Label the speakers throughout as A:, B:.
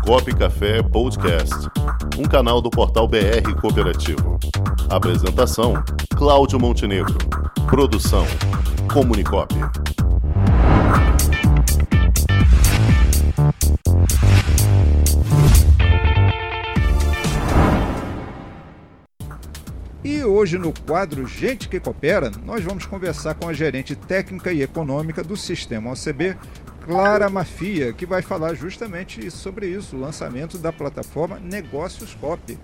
A: Comunicop Café Podcast, um canal do portal BR Cooperativo. Apresentação: Cláudio Montenegro. Produção: Comunicop.
B: E hoje no quadro Gente que Coopera, nós vamos conversar com a gerente técnica e econômica do Sistema OCB, Clara Mafia, que vai falar justamente sobre isso, o lançamento da plataforma Negócios Cop.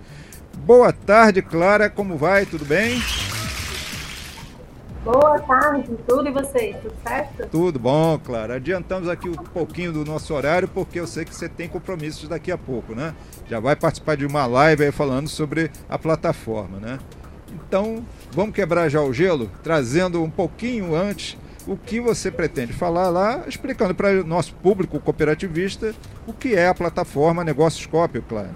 B: Boa tarde, Clara, como vai? Tudo bem?
C: Boa tarde, tudo e vocês? Tudo certo?
B: Tudo bom, Clara. Adiantamos aqui um pouquinho do nosso horário, porque eu sei que você tem compromissos daqui a pouco, né? Já vai participar de uma live aí falando sobre a plataforma, né? Então, vamos quebrar já o gelo, trazendo um pouquinho antes o que você pretende falar lá, explicando para o nosso público cooperativista o que é a plataforma Negócios Cópio, claro.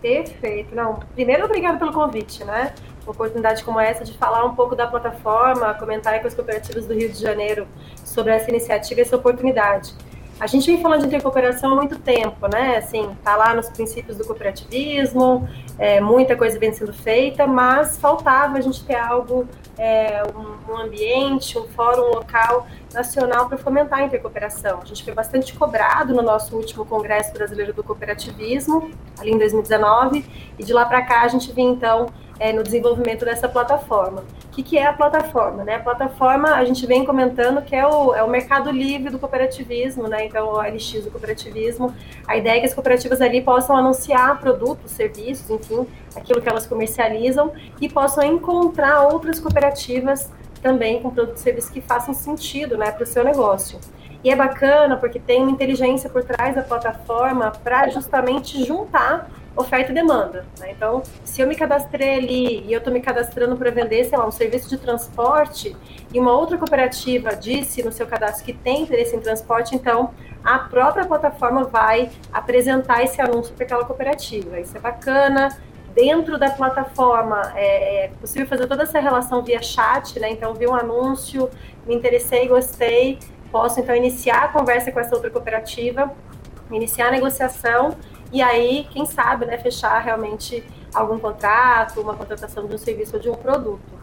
C: Perfeito. Não, primeiro, obrigado pelo convite, né? Uma oportunidade como essa de falar um pouco da plataforma, comentar com as cooperativas do Rio de Janeiro sobre essa iniciativa e essa oportunidade. A gente vem falando de intercooperação há muito tempo, né? Assim, tá lá nos princípios do cooperativismo, é, muita coisa vem sendo feita, mas faltava a gente ter algo, é, um, um, ambiente, um fórum local nacional para fomentar a intercooperação. A gente foi bastante cobrado no nosso último Congresso Brasileiro do Cooperativismo, ali em 2019, e de lá para cá a gente vem então é, no desenvolvimento dessa plataforma. O que, que, é a plataforma? Né? A plataforma, a gente vem comentando que é o, é o mercado livre do cooperativismo, né? então o LX do cooperativismo. A ideia é que as cooperativas ali possam anunciar produtos, serviços, enfim, aquilo que elas comercializam, e possam encontrar outras cooperativas também com produtos e serviços que façam sentido né, para o seu negócio. E é bacana porque tem uma inteligência por trás da plataforma para justamente juntar oferta e demanda. Né? Então, se eu me cadastrei ali e eu estou me cadastrando para vender, sei lá, um serviço de transporte e uma outra cooperativa disse no seu cadastro que tem interesse em transporte, então a própria plataforma vai apresentar esse anúncio para aquela cooperativa. Isso é bacana. Dentro da plataforma é, é possível fazer toda essa relação via chat, né? Então, vi um anúncio, me interessei, gostei, posso então iniciar a conversa com essa outra cooperativa, iniciar a negociação e aí, quem sabe, né, fechar realmente algum contrato, uma contratação de um serviço ou de um produto.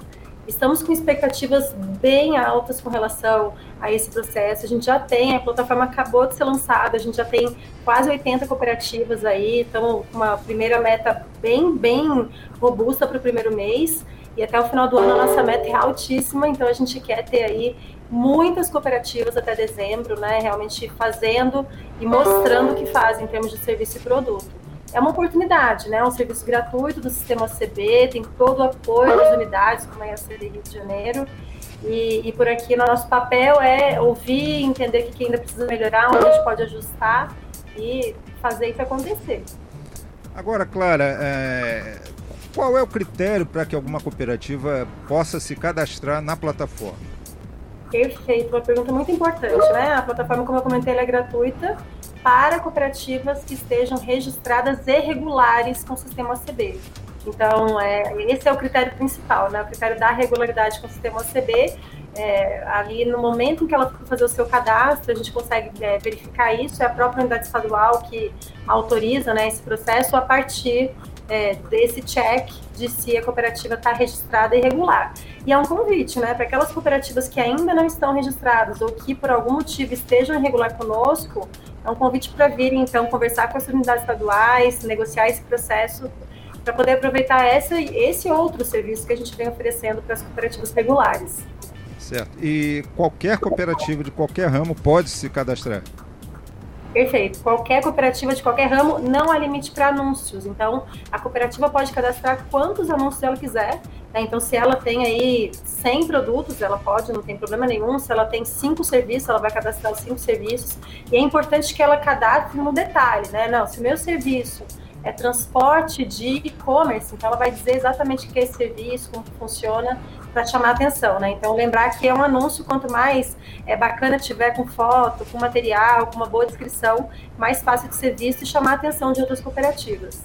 C: Estamos com expectativas bem altas com relação a esse processo. A gente já tem, a plataforma acabou de ser lançada, a gente já tem quase 80 cooperativas aí, estamos com uma primeira meta bem, bem robusta para o primeiro mês. E até o final do ano a nossa meta é altíssima, então a gente quer ter aí muitas cooperativas até dezembro, né, realmente fazendo e mostrando o que fazem em termos de serviço e produto. É uma oportunidade, né, um serviço gratuito do sistema CB, tem todo o apoio das unidades, como é a CD Rio de Janeiro, e, e, por aqui nosso papel é ouvir, entender o que ainda precisa melhorar, onde a gente pode ajustar e fazer isso acontecer.
B: Agora, Clara, é, qual é o critério para que alguma cooperativa possa se cadastrar na plataforma?
C: Perfeito, uma pergunta muito importante, né? A plataforma, como eu comentei, é gratuita para cooperativas que estejam registradas e regulares com o sistema OCB. Então, é, esse é o critério principal, né? O critério da regularidade com o sistema OCB. É, ali no momento em que ela fazer o seu cadastro, a gente consegue é, verificar isso, é a própria unidade estadual que autoriza né, esse processo a partir é, desse check de se a cooperativa está registrada e regular. E é um convite, né, para aquelas cooperativas que ainda não estão registradas ou que por algum motivo estejam irregular conosco, é um convite para virem então conversar com as unidades estaduais, negociar esse processo para poder aproveitar essa, esse outro serviço que a gente vem oferecendo para as cooperativas regulares.
B: Certo. E qualquer cooperativa de qualquer ramo pode se cadastrar?
C: Perfeito. Qualquer cooperativa de qualquer ramo não há limite para anúncios. Então, a cooperativa pode cadastrar quantos anúncios ela quiser. Né? Então, se ela tem aí 100 produtos, ela pode, não tem problema nenhum. Se ela tem cinco serviços, ela vai cadastrar os cinco serviços. E é importante que ela cadastre no detalhe, né? Não, se o meu serviço é transporte de e-commerce, então ela vai dizer exatamente o que é esse serviço, como funciona, para chamar atenção, né? Então lembrar que é um anúncio, quanto mais é bacana tiver com foto, com material, com uma boa descrição, mais fácil de ser visto e chamar a atenção de outras cooperativas.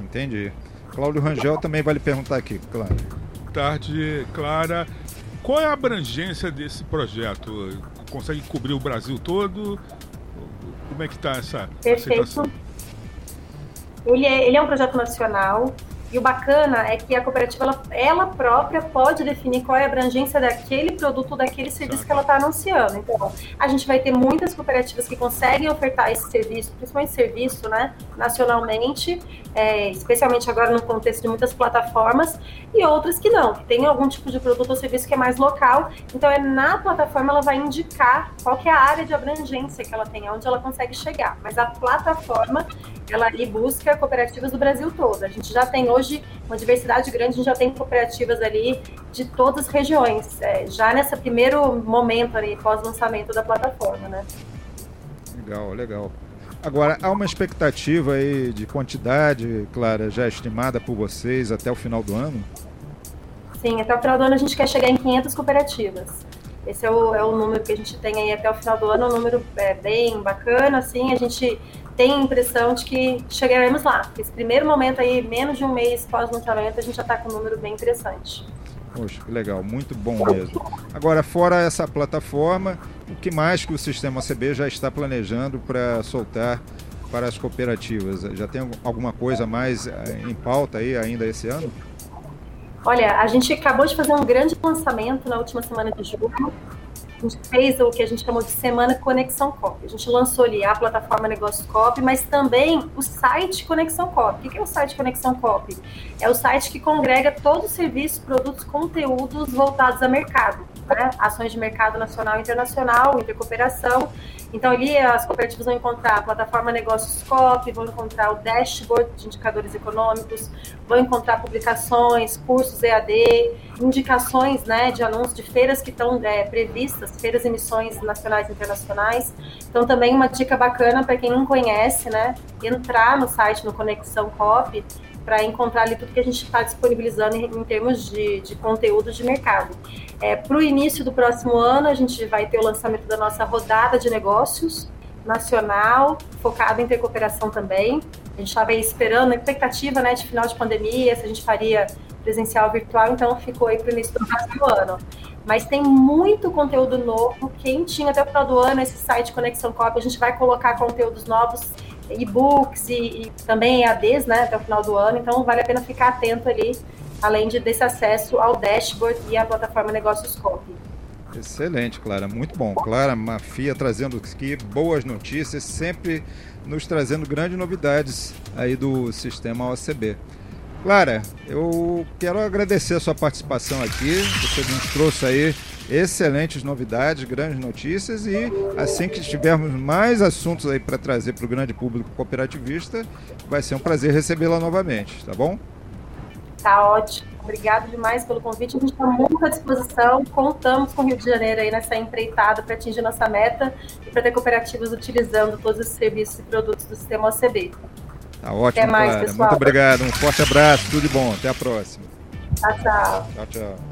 B: Entendi. Cláudio Rangel também vai lhe perguntar aqui, claro.
D: Tarde, Clara. Qual é a abrangência desse projeto? Consegue cobrir o Brasil todo? Como é que está essa
C: Perfeito. Aceitação? Ele é, ele é um projeto nacional, e o bacana é que a cooperativa, ela, ela, própria pode definir qual é a abrangência daquele produto, daquele serviço que ela está anunciando. Então, a gente vai ter muitas cooperativas que conseguem ofertar esse serviço, principalmente serviço, né, nacionalmente, é, especialmente agora no contexto de muitas plataformas, e outras que não, que tem algum tipo de produto ou serviço que é mais local. Então, é na plataforma ela vai indicar qual que é a área de abrangência que ela tem, onde ela consegue chegar. Mas a plataforma, ela ali busca cooperativas do Brasil todo. A gente já tem hoje hoje uma diversidade grande, a gente já tem cooperativas ali de todas as regiões, é, já nesse primeiro momento ali, pós-lançamento da plataforma, né?
B: Legal, legal. Agora, há uma expectativa aí de quantidade, Clara, já estimada por vocês até o final do ano?
C: Sim, até o final do ano a gente quer chegar em 500 cooperativas. Esse é o, é o número que a gente tem aí até o final do ano, um número é, bem bacana, assim, a gente tem a impressão de que chegaremos lá. Esse primeiro momento aí, menos de um mês pós-lançamento, a gente já está com um número bem interessante.
B: Poxa, que legal, muito bom mesmo. Agora, fora essa plataforma, o que mais que o sistema CB já está planejando para soltar para as cooperativas? Já tem alguma coisa mais eh, em pauta aí ainda esse ano?
C: Olha, a gente acabou de fazer um grande lançamento na última semana de julho, a gente fez o que a gente chamou de Semana Conexão Cop. A gente lançou ali a plataforma Negócios Cop, mas também o site Conexão Cop. O que é o site Conexão Cop? É o site que congrega todos os serviços, produtos, conteúdos voltados a mercado. Né? Ações de mercado nacional e internacional, intercooperação então, ali as cooperativas vão encontrar a plataforma Negócios COP, vão encontrar o dashboard de indicadores econômicos, vão encontrar publicações, cursos EAD, indicações né, de anúncios de feiras que estão é, previstas, feiras e missões nacionais e internacionais. Então, também uma dica bacana para quem não conhece, né, entrar no site no Conexão COP para encontrar ali tudo que a gente está disponibilizando em, em, termos de, de conteúdo de mercado. É, para o início do próximo ano, a gente vai ter o lançamento da nossa rodada de negócios nacional, focada em ter cooperação também. A gente estava esperando, a expectativa né, de final de pandemia, se a gente faria presencial virtual, então ficou aí para o início do próximo ano. Mas tem muito conteúdo novo, quentinho até o final do ano, esse site Conexão Cop, a gente vai colocar conteúdos novos e-books e, e, também EADs, né, até o final do ano, então vale a pena ficar atento ali, além de, desse acesso ao dashboard e à plataforma Negócios Copy.
B: Excelente, Clara, muito bom. Clara Mafia trazendo aqui boas notícias, sempre nos trazendo grandes novidades aí do sistema OCB. Clara, eu quero agradecer a sua participação aqui. Você nos trouxe aí excelentes novidades, grandes notícias e assim que tivermos mais assuntos aí para trazer para o grande público cooperativista, vai ser um prazer recebê-la novamente, tá bom?
C: Tá ótimo. Obrigado demais pelo convite. A gente está muito à disposição. Contamos com o Rio de Janeiro aí nessa empreitada para atingir nossa meta e para ter cooperativas utilizando todos os serviços e produtos do sistema OCB.
B: Tá ótimo, Até mais, Clara. pessoal. Muito obrigado. Um forte abraço. Tudo de bom. Até a próxima.
C: Tchau, tchau.
B: Tchau, tchau.